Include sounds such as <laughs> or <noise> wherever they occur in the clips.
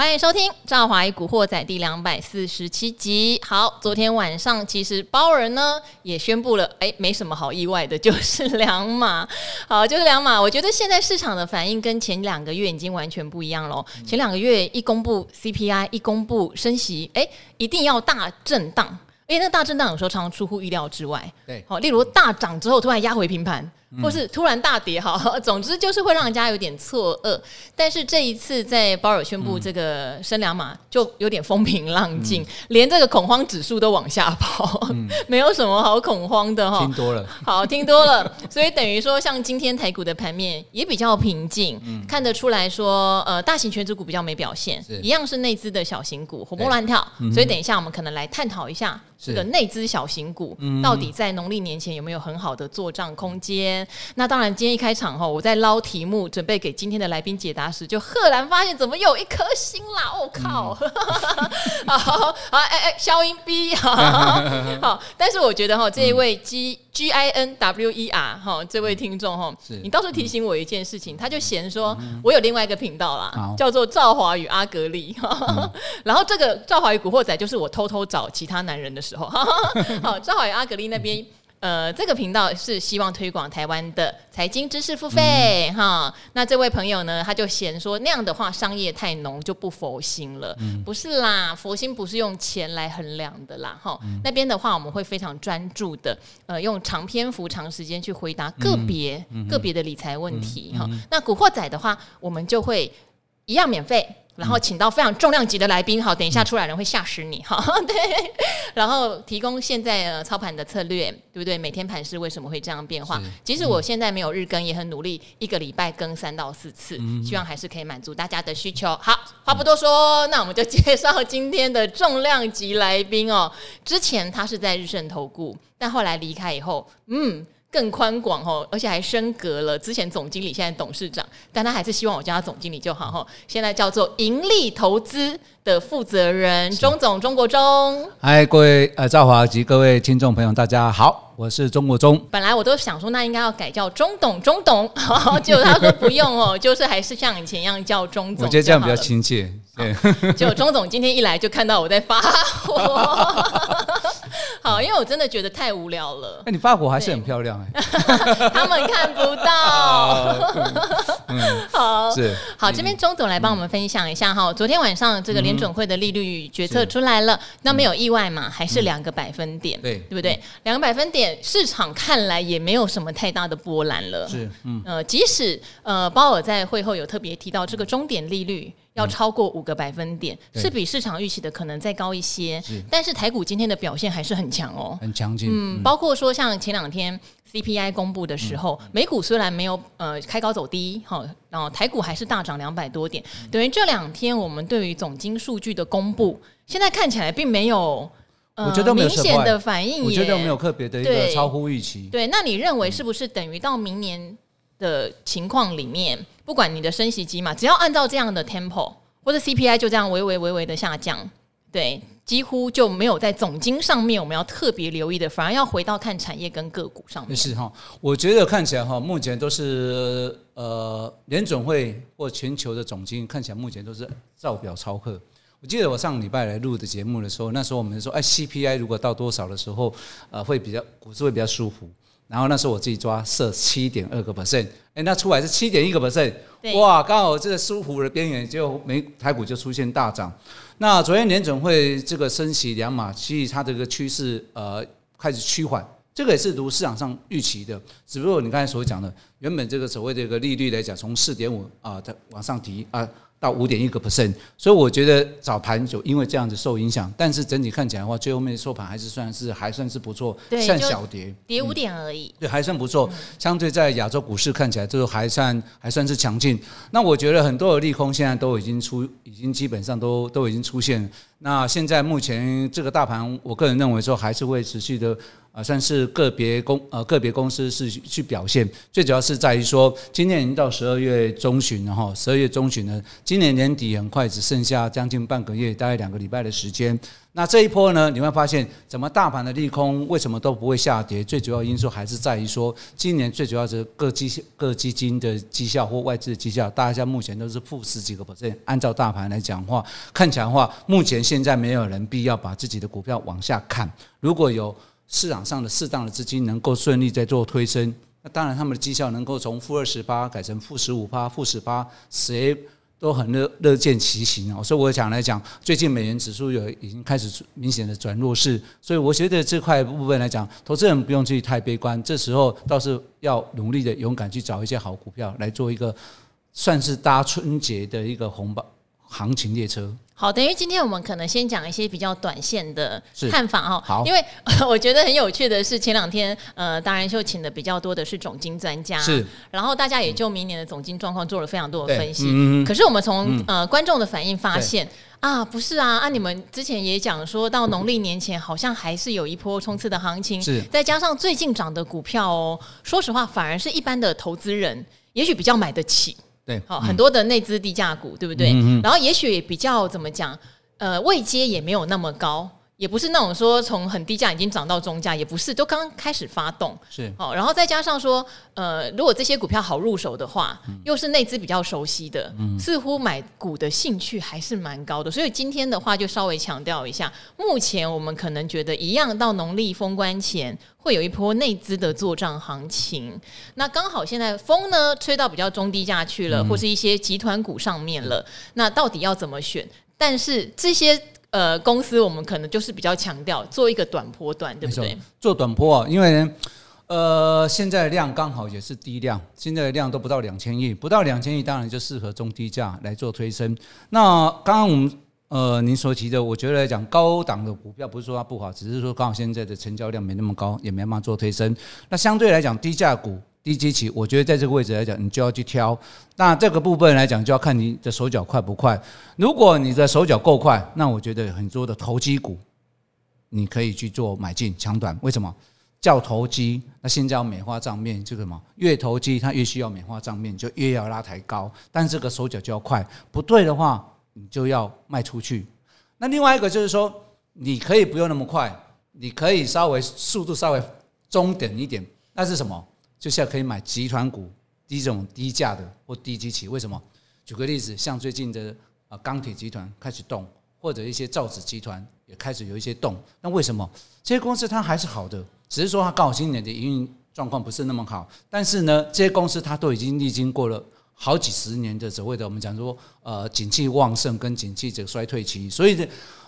欢迎收听《赵华与古惑仔》第两百四十七集。好，昨天晚上其实包尔呢也宣布了，哎，没什么好意外的，就是两码。<laughs> 好，就是两码。我觉得现在市场的反应跟前两个月已经完全不一样了。前两个月一公布 CPI，一公布升息，哎，一定要大震荡。因为那大震荡有时候常常出乎意料之外。对，好，例如大涨之后突然压回平盘。或是突然大跌，哈，<laughs> 总之就是会让人家有点错愕。但是这一次在鲍尔宣布这个升两码，就有点风平浪静，连这个恐慌指数都往下跑，<laughs> 没有什么好恐慌的哈。听多了，好，听多了，所以等于说，像今天台股的盘面也比较平静，看得出来说，呃，大型权值股比较没表现，一样是内资的小型股活蹦乱跳。所以等一下我们可能来探讨一下这个内资小型股到底在农历年前有没有很好的做账空间。那当然，今天一开场哈，我在捞题目，准备给今天的来宾解答时，就赫然发现怎么有一颗星啦！我、哦、靠！好好哎哎，消音 B <laughs> 好，但是我觉得哈，这一位 G G I N W E R 哈，这位听众哈，你倒是提醒我一件事情，他就嫌说我有另外一个频道啦，叫做赵华与阿格力，然后这个赵华与古惑仔就是我偷偷找其他男人的时候，好，赵华与阿格力那边。呃，这个频道是希望推广台湾的财经知识付费哈、嗯。那这位朋友呢，他就嫌说那样的话商业太浓，就不佛心了。嗯、不是啦，佛心不是用钱来衡量的啦哈、嗯。那边的话，我们会非常专注的，呃，用长篇幅、长时间去回答个别、嗯、个别的理财问题哈。那古惑仔的话，我们就会一样免费。然后请到非常重量级的来宾，好，等一下出来人会吓死你，哈，<laughs> 对。然后提供现在呃操盘的策略，对不对？每天盘势为什么会这样变化？即使我现在没有日更，也很努力，一个礼拜更三到四次，希望还是可以满足大家的需求。好，话不多说，那我们就介绍今天的重量级来宾哦。之前他是在日盛投顾，但后来离开以后，嗯。更宽广哦，而且还升格了。之前总经理，现在董事长，但他还是希望我叫他总经理就好哈。现在叫做盈利投资的负责人钟总钟国忠。嗨，各位呃赵华及各位听众朋友，大家好，我是钟国忠。本来我都想说，那应该要改叫钟董钟董，<laughs> 结果他说不用哦，<laughs> 就是还是像以前一样叫钟总。我觉得这样比较亲切。对，结果钟总今天一来就看到我在发火。好，因为我真的觉得太无聊了。那你发火还是很漂亮哎，<laughs> 他们看不到。<laughs> 嗯，好，是好，这边钟总来帮我们分享一下哈。昨天晚上这个联准会的利率决策出来了，那没有意外嘛？还是两个百分点，对对不对？两个百分点，市场看来也没有什么太大的波澜了。是，嗯，呃，即使呃鲍尔在会后有特别提到这个终点利率。要超过五个百分点，是比市场预期的可能再高一些。但是台股今天的表现还是很强哦，很强劲。嗯，包括说像前两天 CPI 公布的时候，美股虽然没有呃开高走低，哈，然后台股还是大涨两百多点。等于这两天我们对于总经数据的公布，现在看起来并没有呃明显的反应，我觉得没有特别的一个超乎预期。对，那你认为是不是等于到明年的情况里面？不管你的升息机嘛，只要按照这样的 tempo，或者 CPI 就这样微微微微的下降，对，几乎就没有在总金上面我们要特别留意的，反而要回到看产业跟个股上面。是哈，我觉得看起来哈，目前都是呃联总会或全球的总金看起来目前都是照表操课。我记得我上礼拜来录的节目的时候，那时候我们说，哎，CPI 如果到多少的时候，呃，会比较股市会比较舒服。然后那时候我自己抓设七点二个 percent，哎，那出来是七点一个 percent，哇，刚好这个舒服的边缘，就没台股就出现大涨。那昨天联准会这个升息两码，其实它这个趋势呃开始趋缓，这个也是如市场上预期的。只不过你刚才所讲的，原本这个所谓的一个利率来讲，从四点五啊它往上提啊。到五点一个 percent，所以我觉得早盘就因为这样子受影响，但是整体看起来的话，最后面收盘还是算是还算是不错，算小跌，跌五点而已，嗯，对，还算不错。相对在亚洲股市看起来，就还算还算是强劲。那我觉得很多的利空现在都已经出，已经基本上都都已经出现。那现在目前这个大盘，我个人认为说还是会持续的。呃，算是个别公呃个别公司是去表现，最主要是在于说，今年已经到十二月中旬了哈，十二月中旬呢，今年年底很快只剩下将近半个月，大概两个礼拜的时间。那这一波呢，你会发现，怎么大盘的利空为什么都不会下跌？最主要因素还是在于说，今年最主要是各基各基金的绩效或外资的绩效，大家目前都是负十几个 percent。按照大盘来讲话，看起来的话，目前现在没有人必要把自己的股票往下看。如果有市场上的适当的资金能够顺利在做推升，那当然他们的绩效能够从负二十八改成负十五趴、负十八，谁？都很乐乐见其行啊，所以我想来讲，最近美元指数有已经开始明显的转弱势，所以我觉得这块部分来讲，投资人不用去太悲观，这时候倒是要努力的勇敢去找一些好股票来做一个算是搭春节的一个红包行情列车。好，等于今天我们可能先讲一些比较短线的看法哈。好，因为 <laughs> 我觉得很有趣的是，前两天呃，达人秀请的比较多的是总经专家，是，然后大家也就明年的总经状况做了非常多的分析。嗯，可是我们从、嗯、呃观众的反应发现啊，不是啊，啊，你们之前也讲说到农历年前好像还是有一波冲刺的行情，是，再加上最近涨的股票哦，说实话，反而是一般的投资人也许比较买得起。对，好，很多的内资低价股，对不对？嗯、然后也许比较怎么讲，呃，位阶也没有那么高。也不是那种说从很低价已经涨到中价，也不是，都刚开始发动。是，哦，然后再加上说，呃，如果这些股票好入手的话，嗯、又是内资比较熟悉的，嗯、似乎买股的兴趣还是蛮高的。所以今天的话，就稍微强调一下，目前我们可能觉得一样，到农历封关前会有一波内资的做账行情。那刚好现在风呢吹到比较中低价去了，嗯、或是一些集团股上面了。那到底要怎么选？但是这些。呃，公司我们可能就是比较强调做一个短波段，对不对？做短波啊，因为呢，呃，现在的量刚好也是低量，现在的量都不到两千亿，不到两千亿，当然就适合中低价来做推升。那刚刚我们呃您所提的，我觉得来讲高档的股票不是说它不好，只是说刚好现在的成交量没那么高，也没办法做推升。那相对来讲，低价股。低基期，我觉得在这个位置来讲，你就要去挑。那这个部分来讲，就要看你的手脚快不快。如果你的手脚够快，那我觉得很多的投机股，你可以去做买进抢短。为什么？叫投机，那现在要美化账面，就什么？越投机，它越需要美化账面，就越要拉抬高。但这个手脚就要快，不对的话，你就要卖出去。那另外一个就是说，你可以不用那么快，你可以稍微速度稍微中等一点。那是什么？就是要可以买集团股，低这种低价的或低基期，为什么？举个例子，像最近的啊钢铁集团开始动，或者一些造纸集团也开始有一些动。那为什么这些公司它还是好的？只是说它刚好今年的营运状况不是那么好。但是呢，这些公司它都已经历经过了好几十年的所谓的我们讲说呃景气旺盛跟景气这个衰退期，所以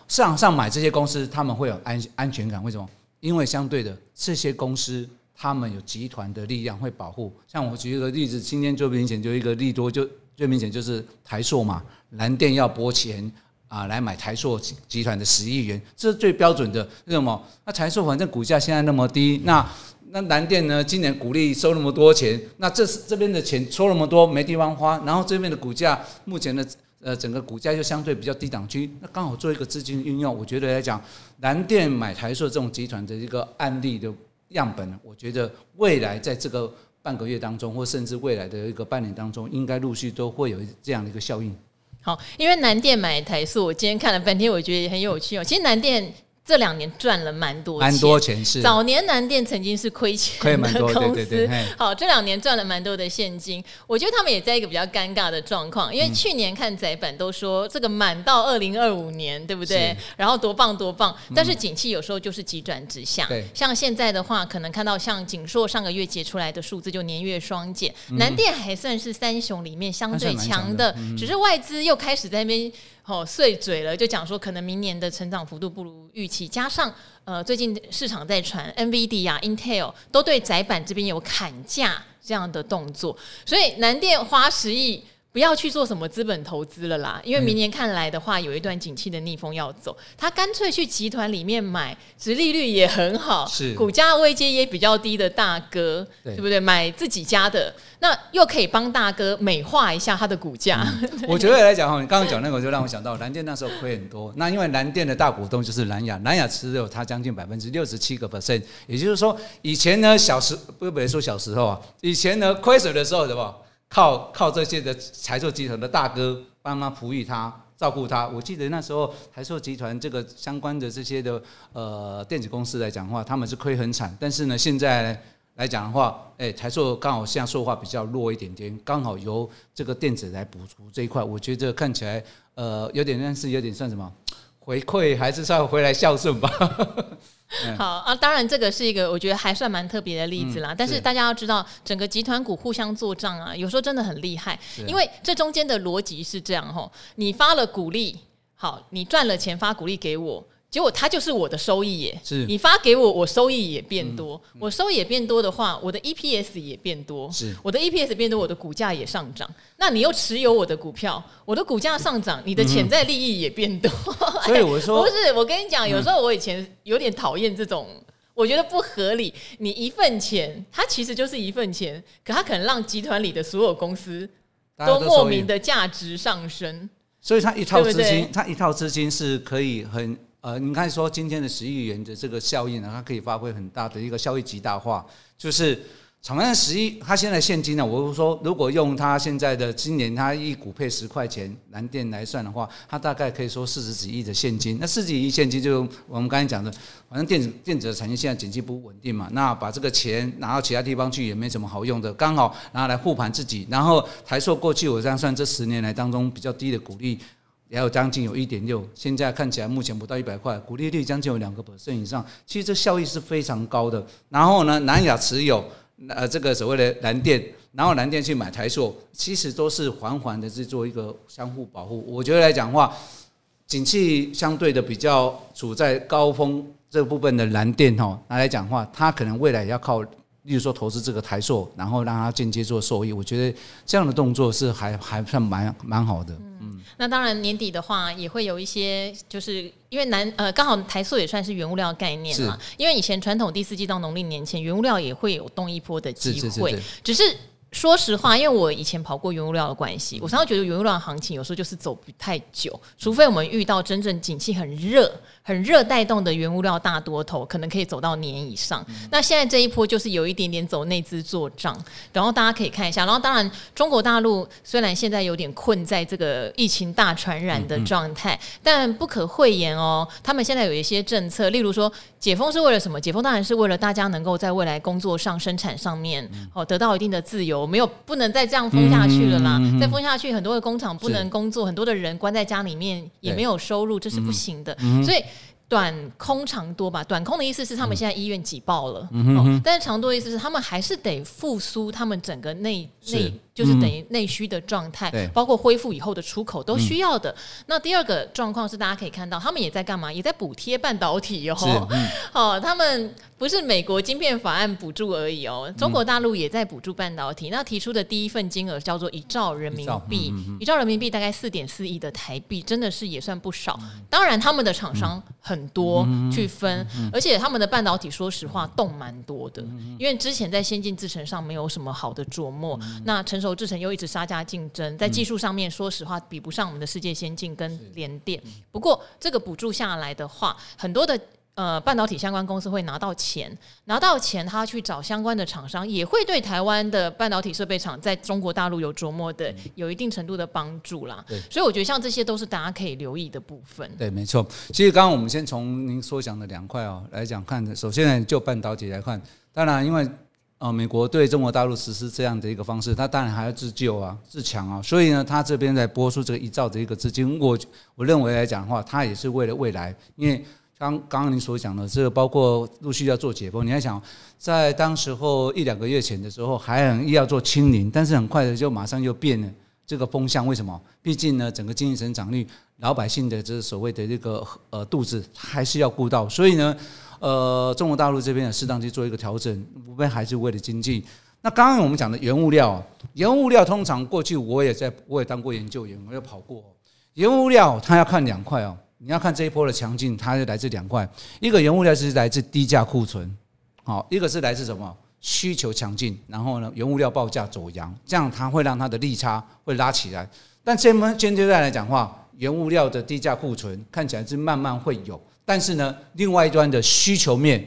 市场上买这些公司，他们会有安安全感。为什么？因为相对的这些公司。他们有集团的力量会保护，像我举一个例子，今天最明显就一个利多，就最明显就是台塑嘛，蓝电要拨钱啊来买台塑集团的十亿元，这是最标准的。为什么？那台塑反正股价现在那么低，那那蓝电呢？今年股利收那么多钱，那这是这边的钱收那么多没地方花，然后这边的股价目前的呃整个股价又相对比较低档区，那刚好做一个资金运用，我觉得来讲，蓝电买台塑这种集团的一个案例的。样本，我觉得未来在这个半个月当中，或甚至未来的一个半年当中，应该陆续都会有这样的一个效应。好，因为南电买台塑，我今天看了半天，我觉得也很有趣哦。其实南电。这两年赚了蛮多钱，蛮多钱是。早年南电曾经是亏钱的公司，对 <laughs> 好，这两年赚了蛮多的现金。我觉得他们也在一个比较尴尬的状况，因为去年看窄板都说这个满到二零二五年，对不对？然后多棒多棒，但是景气有时候就是急转直下。对，像现在的话，可能看到像景硕上个月结出来的数字就年月双减，南电还算是三雄里面相对强的，只是外资又开始在那边。哦，碎嘴了，就讲说可能明年的成长幅度不如预期，加上呃最近市场在传 NVD 啊、Intel 都对窄板这边有砍价这样的动作，所以南电花十亿。不要去做什么资本投资了啦，因为明年看来的话，有一段景气的逆风要走。他干脆去集团里面买，殖利率也很好，是股价位阶也比较低的大哥，对，对不对？买自己家的，那又可以帮大哥美化一下他的股价。嗯、<laughs> 我觉得来讲哈，你刚刚讲那个，就让我想到蓝电那时候亏很多。那因为蓝电的大股东就是蓝雅，蓝雅持有它将近百分之六十七个 percent，也就是说，以前呢小时不不说小时候啊，以前呢亏损的时候，什么？靠靠这些的财作集团的大哥帮忙抚育他，照顾他。我记得那时候台塑集团这个相关的这些的呃电子公司来讲的话，他们是亏很惨。但是呢，现在来讲的话，哎，台塑刚好现在说话比较弱一点点，刚好由这个电子来补足这一块。我觉得看起来呃有点像是有点算什么回馈，还是算回来孝顺吧。好啊，当然这个是一个我觉得还算蛮特别的例子啦。嗯、但是大家要知道，整个集团股互相做账啊，有时候真的很厉害。因为这中间的逻辑是这样吼，你发了股利，好，你赚了钱发股利给我。结果它就是我的收益耶，是你发给我，我收益也变多，我收益也变多的话，我的 EPS 也变多，是我的 EPS 变多，我的股价也上涨。那你又持有我的股票，我的股价上涨，你的潜在利益也变多。嗯、<laughs> 所以我说，<laughs> 不是我跟你讲，有时候我以前有点讨厌这种，我觉得不合理。你一份钱，它其实就是一份钱，可它可能让集团里的所有公司都莫名的价值上升。所以它一套资金，它一套资金是可以很。呃，你看说今天的十亿元的这个效应呢，它可以发挥很大的一个效益极大化。就是长安十亿，它现在现金呢，我是说，如果用它现在的今年它一股配十块钱蓝电来算的话，它大概可以说四十几亿的现金。那四十几亿现金，就我们刚才讲的，反正电子电子的产业现在经济不稳定嘛，那把这个钱拿到其他地方去也没什么好用的，刚好拿来护盘自己。然后台硕过去我这样算，这十年来当中比较低的股利。也有将近有一点六，现在看起来目前不到一百块，股利率将近有两个百分以上，其实这效益是非常高的。然后呢，南亚持有呃这个所谓的蓝电，然后蓝电去买台塑，其实都是缓缓的去做一个相互保护。我觉得来讲话，景气相对的比较处在高峰这部分的蓝电哈，拿来讲话，它可能未来要靠。例如说投资这个台塑，然后让它间接做受益，我觉得这样的动作是还还算蛮蛮好的。那当然年底的话也会有一些，就是因为南呃刚好台塑也算是原物料概念嘛，因为以前传统第四季到农历年前，原物料也会有动一波的机会，只是。说实话，因为我以前跑过原物料的关系，我常常觉得原物料的行情有时候就是走不太久，除非我们遇到真正景气很热、很热带动的原物料大多头，可能可以走到年以上。那现在这一波就是有一点点走内资做账，然后大家可以看一下。然后当然，中国大陆虽然现在有点困在这个疫情大传染的状态，但不可讳言哦，他们现在有一些政策，例如说解封是为了什么？解封当然是为了大家能够在未来工作上、生产上面哦得到一定的自由。我没有不能再这样封下去了啦！再封下去，很多的工厂不能工作，很多的人关在家里面也没有收入，这是不行的。所以短空长多吧，短空的意思是他们现在医院挤爆了，但是长多的意思是他们还是得复苏他们整个内内。就是等于内需的状态，嗯、包括恢复以后的出口都需要的。嗯、那第二个状况是，大家可以看到，他们也在干嘛？也在补贴半导体哦。好、嗯哦，他们不是美国晶片法案补助而已哦，中国大陆也在补助半导体。嗯、那提出的第一份金额叫做一兆人民币，一兆，嗯、一兆人民币大概四点四亿的台币，真的是也算不少。当然，他们的厂商很多去分，而且他们的半导体说实话动蛮多的，因为之前在先进制程上没有什么好的琢磨。那成熟制程又一直杀价竞争，在技术上面，说实话比不上我们的世界先进跟联电。不过这个补助下来的话，很多的呃半导体相关公司会拿到钱，拿到钱他去找相关的厂商，也会对台湾的半导体设备厂在中国大陆有琢磨的有一定程度的帮助啦。对，所以我觉得像这些都是大家可以留意的部分。对，没错。其实刚刚我们先从您所讲的两块哦来讲看，首先就半导体来看，当然因为。呃，美国对中国大陆实施这样的一个方式，它当然还要自救啊、自强啊，所以呢，它这边在拨出这个一兆的一个资金，我我认为来讲的话，它也是为了未来，因为刚刚您所讲的这个，包括陆续要做解封，你要想在当时候一两个月前的时候，还很要做清零，但是很快的就马上又变了这个风向，为什么？毕竟呢，整个经济成长率，老百姓的这所谓的这个呃肚子还是要顾到，所以呢。呃，中国大陆这边也适当去做一个调整，无非还是为了经济。那刚刚我们讲的原物料，原物料通常过去我也在，我也当过研究员，我也跑过。原物料它要看两块哦，你要看这一波的强劲，它是来自两块，一个原物料是来自低价库存，好，一个是来自什么需求强劲，然后呢，原物料报价走扬，这样它会让它的利差会拉起来。但这么现阶段来讲话，原物料的低价库存看起来是慢慢会有。但是呢，另外一端的需求面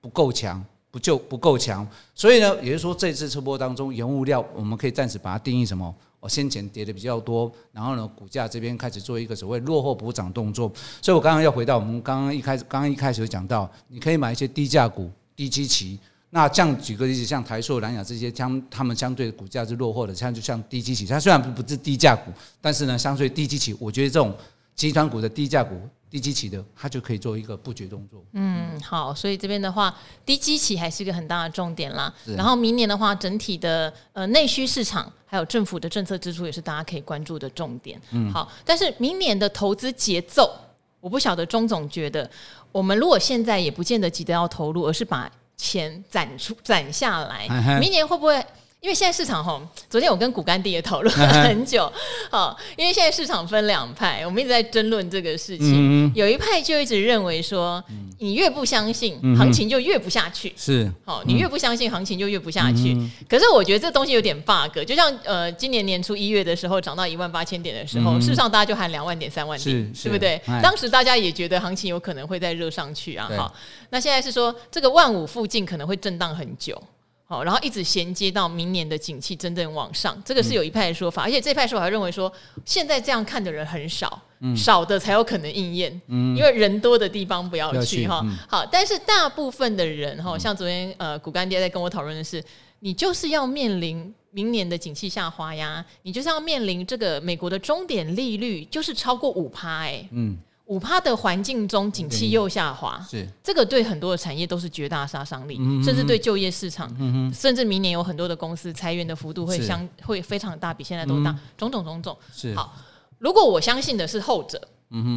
不够强，不就不够强，所以呢，也就是说，这次车波当中，原物料我们可以暂时把它定义什么我，先前跌的比较多，然后呢，股价这边开始做一个所谓落后补涨动作。所以我刚刚要回到我们刚刚一开始，刚刚一开始有讲到，你可以买一些低价股、低基期。那这样举个例子，像台塑、南亚这些，相他们相对的股价是落后的，像就像低基期，它虽然不不是低价股，但是呢，相对低基期，我觉得这种集团股的低价股。低基期的，它就可以做一个布局动作。嗯，好，所以这边的话，低基期还是一个很大的重点啦。然后明年的话，整体的呃内需市场还有政府的政策支出也是大家可以关注的重点。嗯，好，但是明年的投资节奏，我不晓得钟总觉得，我们如果现在也不见得急得要投入，而是把钱攒出攒下来，明年会不会？因为现在市场哈，昨天我跟股干爹也讨论了很久，好，因为现在市场分两派，我们一直在争论这个事情。有一派就一直认为说，你越不相信行情就越不下去，是，好，你越不相信行情就越不下去。可是我觉得这东西有点 bug，就像呃，今年年初一月的时候涨到一万八千点的时候，事实上大家就喊两万点、三万点，对不对？当时大家也觉得行情有可能会再热上去啊，好，那现在是说这个万五附近可能会震荡很久。好，然后一直衔接到明年的景气真正往上，这个是有一派的说法，而且这派说法还认为说，现在这样看的人很少，少的才有可能应验，因为人多的地方不要去哈。好，但是大部分的人哈，像昨天呃股干爹在跟我讨论的是，你就是要面临明年的景气下滑呀，你就是要面临这个美国的终点利率就是超过五趴哎，嗯。五趴的环境中，景气又下滑，是。这个对很多的产业都是绝大杀伤力，甚至对就业市场，甚至明年有很多的公司裁员的幅度会相会非常大，比现在都大，种种种种。是。好，如果我相信的是后者，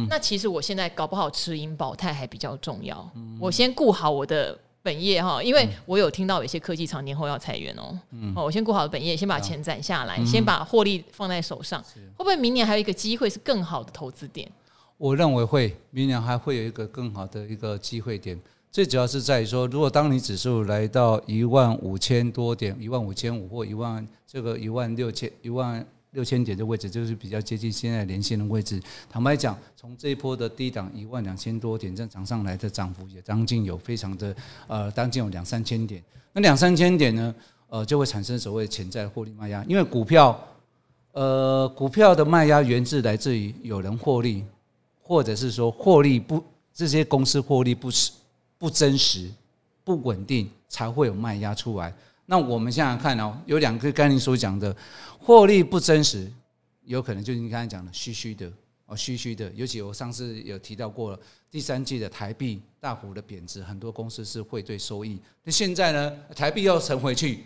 那其实我现在搞不好持盈保泰还比较重要。我先顾好我的本业哈，因为我有听到有些科技厂年后要裁员哦。哦，我先顾好本业，先把钱攒下来，先把获利放在手上，会不会明年还有一个机会是更好的投资点？我认为会，明年还会有一个更好的一个机会点。最主要是在于说，如果当你指数来到一万五千多点，一万五千五或一万这个一万六千一万六千点的位置，就是比较接近现在连线的位置。坦白讲，从这一波的低档一万两千多点正常上来的涨幅也将近有非常的呃，将近有两三千点。那两三千点呢，呃，就会产生所谓潜在获利卖压，因为股票，呃，股票的卖压源自来自于有人获利。或者是说获利不，这些公司获利不实、不真实、不稳定，才会有卖压出来。那我们现在看哦，有两个概念所讲的获利不真实，有可能就是你刚才讲的虚虚的哦，虚虚的。尤其我上次有提到过了，第三季的台币大幅的贬值，很多公司是汇兑收益。那现在呢，台币又沉回去，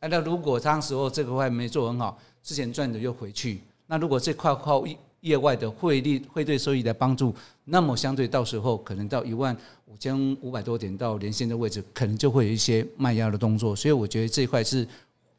那如果当时候这个块没做很好，之前赚的又回去，那如果这块靠一业外的汇率汇兑收益的帮助，那么相对到时候可能到一万五千五百多点到连线的位置，可能就会有一些卖压的动作，所以我觉得这一块是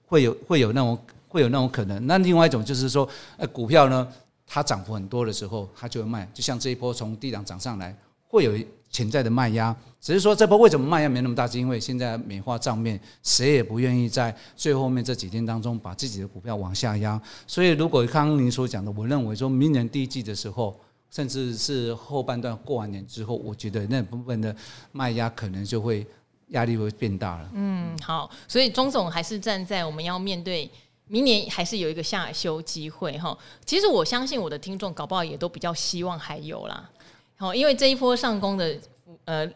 会有会有那种会有那种可能。那另外一种就是说，呃，股票呢，它涨幅很多的时候，它就会卖，就像这一波从低档涨上来，会有潜在的卖压。只是说这波为什么卖压没那么大，是因为现在美化账面，谁也不愿意在最后面这几天当中把自己的股票往下压。所以，如果刚刚您所讲的，我认为说明年第一季的时候，甚至是后半段过完年之后，我觉得那部分的卖压可能就会压力会变大了。嗯，好，所以钟总还是站在我们要面对明年还是有一个下修机会哈。其实我相信我的听众搞不好也都比较希望还有啦。好，因为这一波上攻的呃。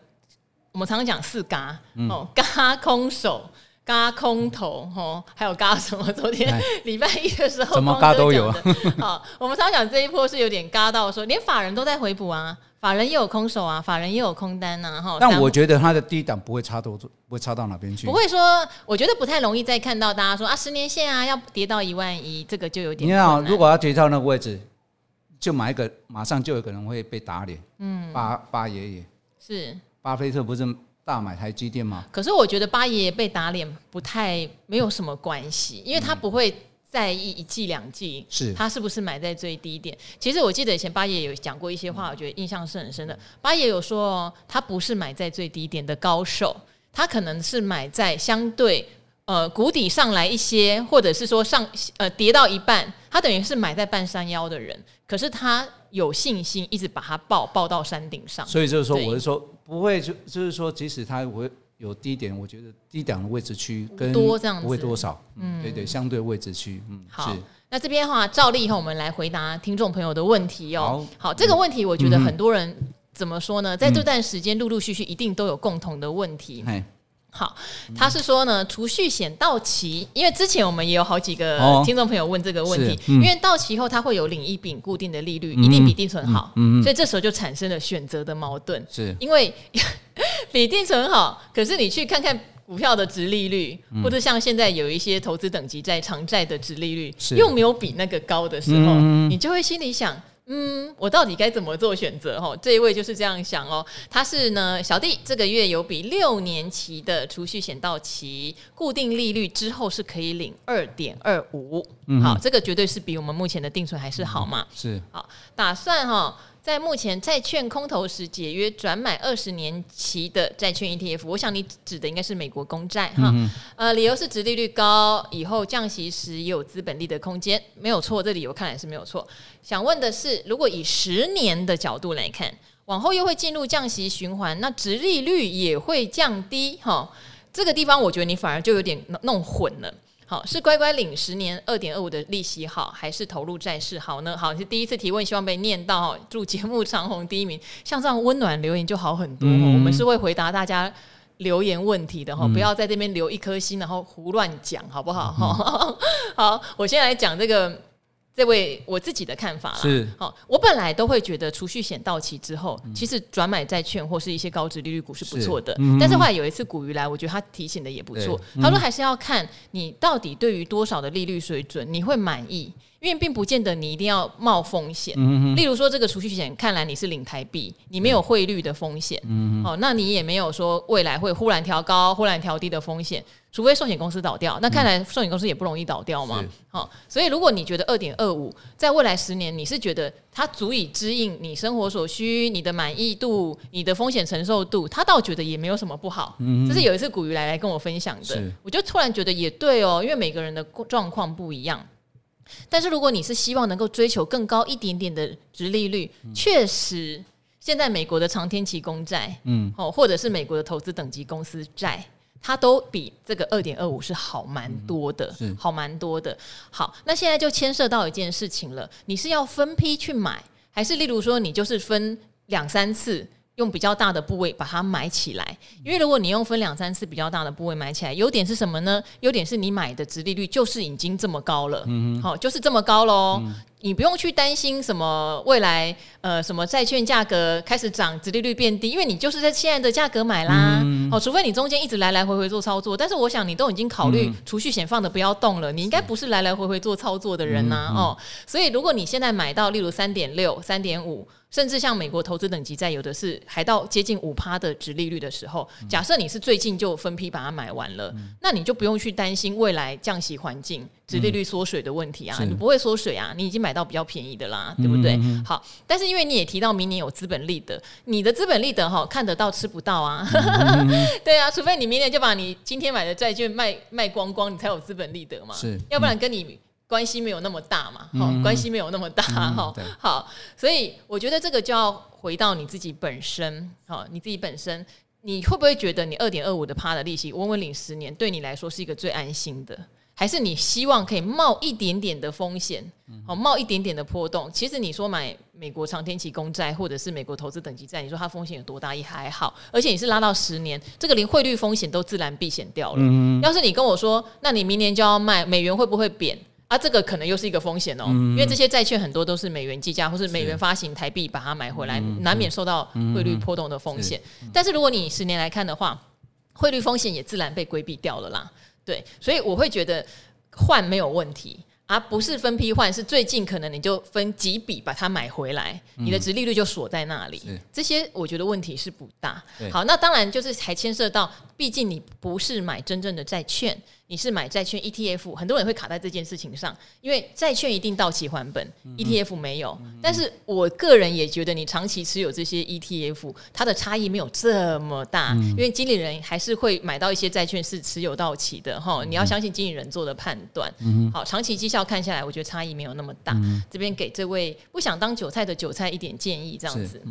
我们常常讲四嘎哦，嘎空手、嘎空头，吼，还有嘎什么？<laughs> 昨天礼拜一的时候，怎么嘎都有啊。好，我们常常讲这一波是有点嘎到说，连法人都在回补啊，法人也有空手啊，法人也有空单呐，哈。但我觉得它的低档不会差多，不会差到哪边去。不会说，我觉得不太容易再看到大家说啊，十年线啊要跌到一万一，这个就有点。你好，如果要跌到那个位置，就买一个，马上就有可能会被打脸。嗯，巴巴爷爷是。巴菲特不是大买台积电吗？可是我觉得巴爷爷被打脸不太没有什么关系，因为他不会在意一季两季，是他是不是买在最低点。其实我记得以前巴爷爷有讲过一些话，我觉得印象是很深的。巴爷有说哦，他不是买在最低点的高手，他可能是买在相对呃谷底上来一些，或者是说上呃跌到一半，他等于是买在半山腰的人。可是他有信心一直把它抱抱到山顶上，所以就是说，我是说。不会就就是说，即使它会有低点，我觉得低档的位置区跟多这样子不会多少，嗯，对对，相对位置区，嗯，好。那这边的话，照例以后我们来回答听众朋友的问题哦。好，好，这个问题我觉得很多人怎么说呢？在这段时间陆陆续续一定都有共同的问题。嗯好，他是说呢，储蓄险到期，因为之前我们也有好几个听众朋友问这个问题，哦嗯、因为到期后他会有领一笔固定的利率，嗯、一定比定存好，所以这时候就产生了选择的矛盾，是。因为 <laughs> 比定存好，可是你去看看股票的值利率，嗯、或者像现在有一些投资等级债、长债的值利率，又没有比那个高的时候，嗯、你就会心里想。嗯，我到底该怎么做选择？哦，这一位就是这样想哦。他是呢，小弟这个月有笔六年期的储蓄险到期，固定利率之后是可以领二点二五。嗯，好，这个绝对是比我们目前的定存还是好嘛？嗯、是，好，打算哈。在目前债券空头时解约转买二十年期的债券 ETF，我想你指的应该是美国公债哈。嗯、呃，理由是殖利率高，以后降息时也有资本利的空间，没有错，这理由看来是没有错。想问的是，如果以十年的角度来看，往后又会进入降息循环，那殖利率也会降低哈？这个地方我觉得你反而就有点弄混了。好，是乖乖领十年二点二五的利息好，还是投入债市好呢？好，是第一次提问，希望被念到。祝节目长虹第一名，像这样温暖留言就好很多。嗯、我们是会回答大家留言问题的哈，嗯、不要在这边留一颗心，然后胡乱讲，好不好？嗯、<laughs> 好，我先来讲这个。这位我自己的看法啦，是好，我本来都会觉得储蓄险到期之后，嗯、其实转买债券或是一些高值利率股是不错的。但是后来有一次古鱼来，我觉得他提醒的也不错。嗯、他说还是要看你到底对于多少的利率水准你会满意。因为并不见得你一定要冒风险，嗯、例如说这个储蓄险，看来你是领台币，你没有汇率的风险，嗯、哦，那你也没有说未来会忽然调高、忽然调低的风险，除非寿险公司倒掉，那看来寿险公司也不容易倒掉嘛，好、嗯哦，所以如果你觉得二点二五在未来十年你是觉得它足以支应你生活所需、你的满意度、你的风险承受度，他倒觉得也没有什么不好，这是有一次古鱼来来跟我分享的，我就突然觉得也对哦，因为每个人的状况不一样。但是如果你是希望能够追求更高一点点的值利率，确、嗯、实，现在美国的长天期公债，嗯，哦，或者是美国的投资等级公司债，它都比这个二点二五是好蛮多的，嗯、好蛮多的。好，那现在就牵涉到一件事情了，你是要分批去买，还是例如说你就是分两三次？用比较大的部位把它买起来，因为如果你用分两三次比较大的部位买起来，优点是什么呢？优点是你买的殖利率就是已经这么高了，嗯哼，好，就是这么高喽。嗯你不用去担心什么未来，呃，什么债券价格开始涨，殖利率变低，因为你就是在现在的价格买啦。嗯、哦，除非你中间一直来来回回做操作，但是我想你都已经考虑储蓄险放的不要动了，嗯、你应该不是来来回回做操作的人呐、啊。嗯嗯、哦，所以如果你现在买到，例如三点六、三点五，甚至像美国投资等级债，有的是还到接近五趴的值利率的时候，假设你是最近就分批把它买完了，嗯、那你就不用去担心未来降息环境。殖利率缩水的问题啊，嗯、你不会缩水啊，你已经买到比较便宜的啦，对不对？好，但是因为你也提到明年有资本利得，你的资本利得哈看得到吃不到啊，嗯、<laughs> 对啊，除非你明年就把你今天买的债券卖卖光光，你才有资本利得嘛，是，要不然跟你关系没有那么大嘛，哈、嗯，关系没有那么大哈，嗯、好，所以我觉得这个就要回到你自己本身，好，你自己本身，你会不会觉得你二点二五的趴的利息稳稳领十年，对你来说是一个最安心的？还是你希望可以冒一点点的风险，好冒一点点的波动。其实你说买美国长天期公债或者是美国投资等级债，你说它风险有多大也还好。而且你是拉到十年，这个连汇率风险都自然避险掉了。嗯、要是你跟我说，那你明年就要卖，美元会不会贬啊？这个可能又是一个风险哦，嗯、因为这些债券很多都是美元计价或是美元发行台币把它买回来，难免受到汇率波动的风险。但是如果你十年来看的话，汇率风险也自然被规避掉了啦。对，所以我会觉得换没有问题，而不是分批换，是最近可能你就分几笔把它买回来，嗯、你的值利率就锁在那里。这些我觉得问题是不大。好，那当然就是还牵涉到，毕竟你不是买真正的债券。你是买债券 ETF，很多人会卡在这件事情上，因为债券一定到期还本，嗯、ETF 没有。嗯、但是我个人也觉得，你长期持有这些 ETF，它的差异没有这么大，嗯、因为经理人还是会买到一些债券是持有到期的哈。嗯、你要相信经理人做的判断。嗯、好，长期绩效看下来，我觉得差异没有那么大。嗯、这边给这位不想当韭菜的韭菜一点建议，这样子。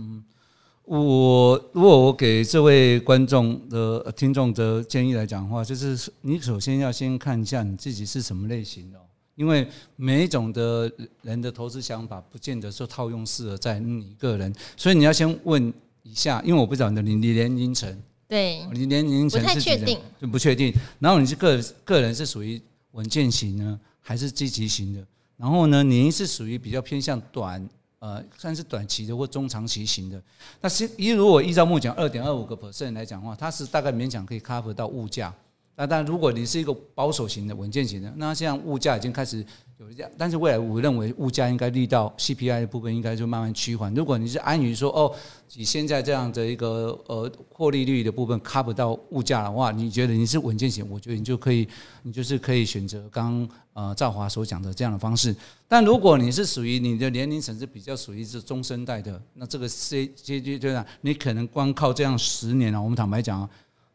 我如果我给这位观众的听众的建议来讲的话，就是你首先要先看一下你自己是什么类型的。因为每一种的人的投资想法，不见得说套用适合在你个人，所以你要先问一下，因为我不知道你的你年龄层，对，你年龄层不太确定，就不确定。然后你是个个人是属于稳健型呢，还是积极型的？然后呢，您是属于比较偏向短呃，算是短期的或中长期型的。那是一如果依照目前二点二五个 percent 来讲的话，它是大概勉强可以 cover 到物价。那但，如果你是一个保守型的、稳健型的，那现在物价已经开始有这样，但是未来我认为物价应该遇到 CPI 的部分应该就慢慢趋缓。如果你是安于说哦，以现在这样的一个呃获利率的部分 cover 到物价的话，你觉得你是稳健型，我觉得你就可以，你就是可以选择刚呃赵华所讲的这样的方式。但如果你是属于你的年龄层是比较属于是中生代的，那这个 C J J 对吧？你可能光靠这样十年啊，我们坦白讲啊。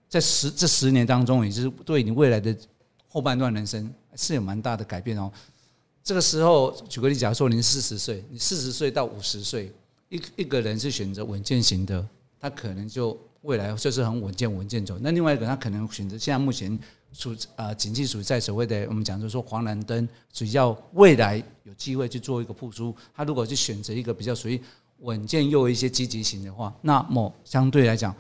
在十这十年当中，也是对你未来的后半段人生是有蛮大的改变哦。这个时候，举个例，假如说您四十岁，你四十岁到五十岁，一一个人是选择稳健型的，他可能就未来就是很稳健稳健走。那另外一个，他可能选择现在目前处啊，经济属于在所谓的我们讲就是说黄蓝灯，只要未来有机会去做一个复苏，他如果去选择一个比较属于稳健又一些积极型的话，那么相对来讲。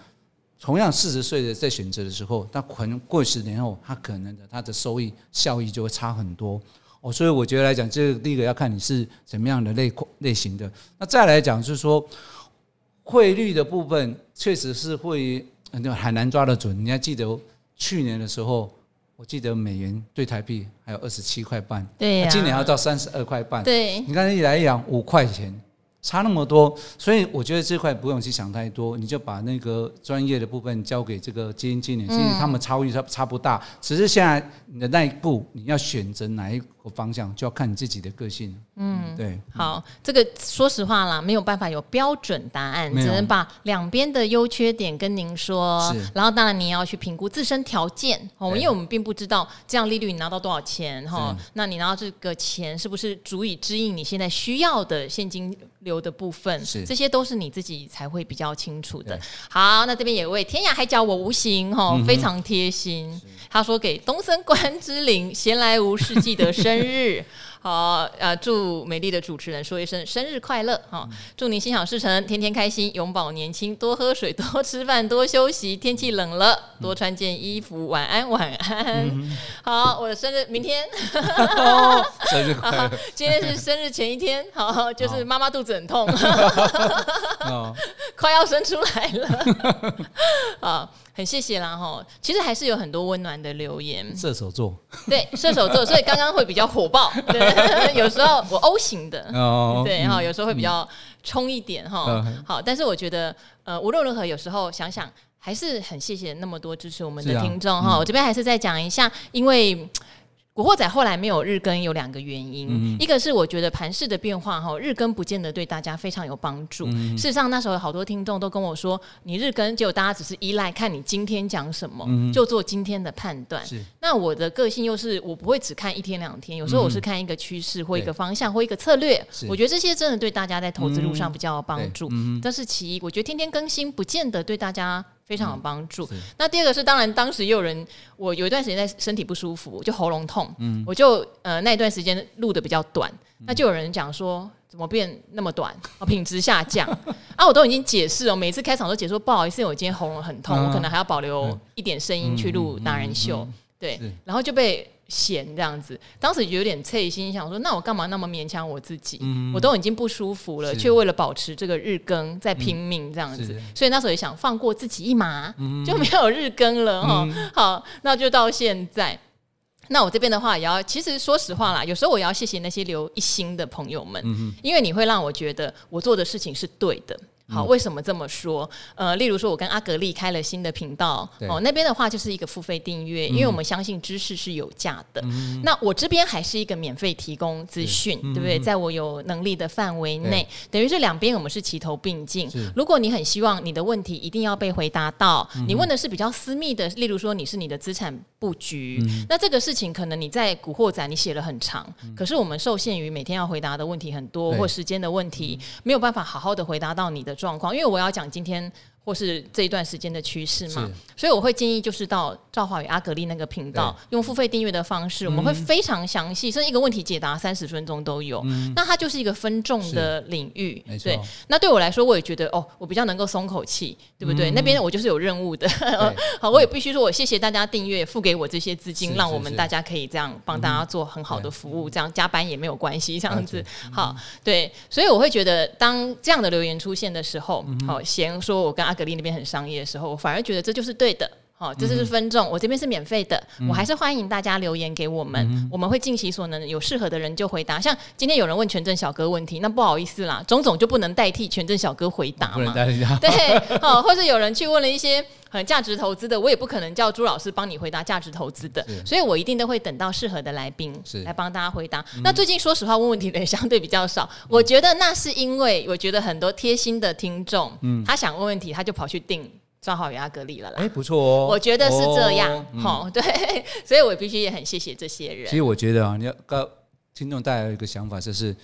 同样四十岁的在选择的时候，他可能过十年后，他可能的他的收益效益就会差很多哦。所以我觉得来讲，这个第一个要看你是怎么样的类类型的。那再来讲就是说，汇率的部分确实是会很难抓得准。你要记得去年的时候，我记得美元兑台币还有二十七块半，对呀，今年要到三十二块半，对，你看一来一往五块钱。差那么多，所以我觉得这块不用去想太多，你就把那个专业的部分交给这个基金经理，其实他们差异差差不大，只是现在你的那一步你要选择哪一个方向，就要看你自己的个性。嗯，对。好，这个说实话啦，没有办法有标准答案，只能把两边的优缺点跟您说。是。然后当然你要去评估自身条件哦，因为我们并不知道这样利率你拿到多少钱哈，那你拿到这个钱是不是足以支应你现在需要的现金流的部分？是。这些都是你自己才会比较清楚的。好，那这边有位天涯海角我无形哈，非常贴心。他说给东森关之琳闲来无事记得生日。好，呃，祝美丽的主持人说一声生日快乐哈！祝您心想事成，天天开心，永葆年轻，多喝水，多吃饭，多休息。天气冷了，多穿件衣服。晚安，晚安。好，我的生日明天，生日快乐！今天是生日前一天，好，就是妈妈肚子很痛，<laughs> 快要生出来了。啊。很谢谢啦哈，其实还是有很多温暖的留言。射手座，对射手座，所以刚刚会比较火爆。对，<laughs> 有时候我 O 型的，哦、对哈，有时候会比较冲一点哈。嗯、好，但是我觉得呃，无论如何，有时候想想还是很谢谢那么多支持我们的听众哈。啊嗯、我这边还是再讲一下，因为。古惑仔后来没有日更有两个原因，嗯、一个是我觉得盘势的变化哈，日更不见得对大家非常有帮助。嗯、事实上那时候有好多听众都跟我说，你日更结果大家只是依赖看你今天讲什么，嗯、就做今天的判断。那我的个性又是我不会只看一天两天，有时候我是看一个趋势或一个方向或一个策略。我觉得这些真的对大家在投资路上比较有帮助。嗯、但是其一，我觉得天天更新不见得对大家。非常有帮助。嗯、那第二个是，当然当时也有人，我有一段时间在身体不舒服，就喉咙痛，嗯、我就呃那一段时间录的比较短，嗯、那就有人讲说怎么变那么短，品质下降。<laughs> 啊，我都已经解释了，每次开场都解释说不好意思，我今天喉咙很痛，啊、我可能还要保留一点声音去录达人秀，对，然后就被。嫌这样子，当时就有点脆心，想说那我干嘛那么勉强我自己？嗯、我都已经不舒服了，却为了保持这个日更在拼命这样子，嗯、所以那时候也想放过自己一马，嗯、就没有日更了哈。嗯、好，那就到现在。那我这边的话，也要其实说实话啦，有时候我也要谢谢那些留一星的朋友们，嗯、因为你会让我觉得我做的事情是对的。好，为什么这么说？呃，例如说，我跟阿格力开了新的频道，哦，那边的话就是一个付费订阅，嗯、因为我们相信知识是有价的。嗯、那我这边还是一个免费提供资讯，对，对不对？在我有能力的范围内，等于是两边我们是齐头并进。如果你很希望你的问题一定要被回答到，嗯、你问的是比较私密的，例如说你是你的资产布局，嗯、那这个事情可能你在古惑仔你写了很长，嗯、可是我们受限于每天要回答的问题很多，或时间的问题，没有办法好好的回答到你的状况，因为我要讲今天或是这一段时间的趋势嘛，所以我会建议就是到赵华与阿格丽那个频道，用付费订阅的方式，我们会非常详细，甚至一个问题解答三十分钟都有。那它就是一个分众的领域，对。那对我来说，我也觉得哦，我比较能够松口气，对不对？那边我就是有任务的，<laughs> 好，我也必须说，我谢谢大家订阅，付给我这些资金，让我们大家可以这样帮大家做很好的服务，这样加班也没有关系，这样子。好，对。所以我会觉得，当这样的留言出现的时候，好，嫌说我跟阿。格力那边很商业的时候，我反而觉得这就是对的，好，这就是分众。我这边是免费的，我还是欢迎大家留言给我们，我们会尽其所能，有适合的人就回答。像今天有人问权证小哥问题，那不好意思啦，<laughs> 种种就不能代替权证小哥回答嘛。对，好，或是有人去问了一些很价值投资的，我也不可能叫朱老师帮你回答价值投资的，所以我一定都会等到适合的来宾来帮大家回答。那最近说实话，问问题的也相对比较少，我觉得那是因为我觉得很多贴心的听众，他想问问题，他就跑去订。赵华与阿格力了啦，哎，不错哦，我觉得是这样，好，<laughs> 对，所以我必须也很谢谢这些人。其实我觉得啊，你要告听众带来一个想法，就是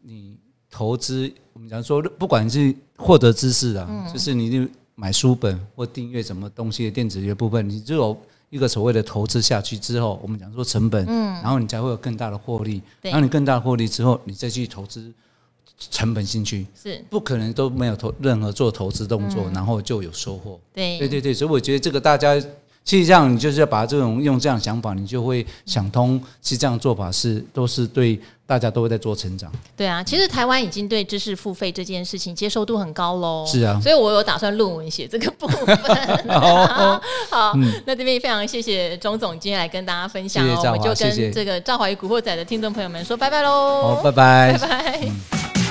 你投资，我们讲说，不管是获得知识啊，就是你就买书本或订阅什么东西的电子的部分，你只有一个所谓的投资下去之后，我们讲说成本，嗯，然后你才会有更大的获利，然后你更大的获利之后，你再去投资。成本进去是不可能都没有投任何做投资动作，嗯、然后就有收获。对对对对，所以我觉得这个大家其实这样，你就是要把这种用这样想法，你就会想通，其实这样做法是都是对大家都会在做成长。对啊，其实台湾已经对知识付费这件事情接受度很高喽。是啊，所以我有打算论文写这个部分。好 <laughs> <laughs> 好，嗯、那这边非常谢谢钟总今天来跟大家分享哦，谢谢我们就跟这个赵华与古惑仔的听众朋友们说拜拜喽。好，拜拜，拜拜。嗯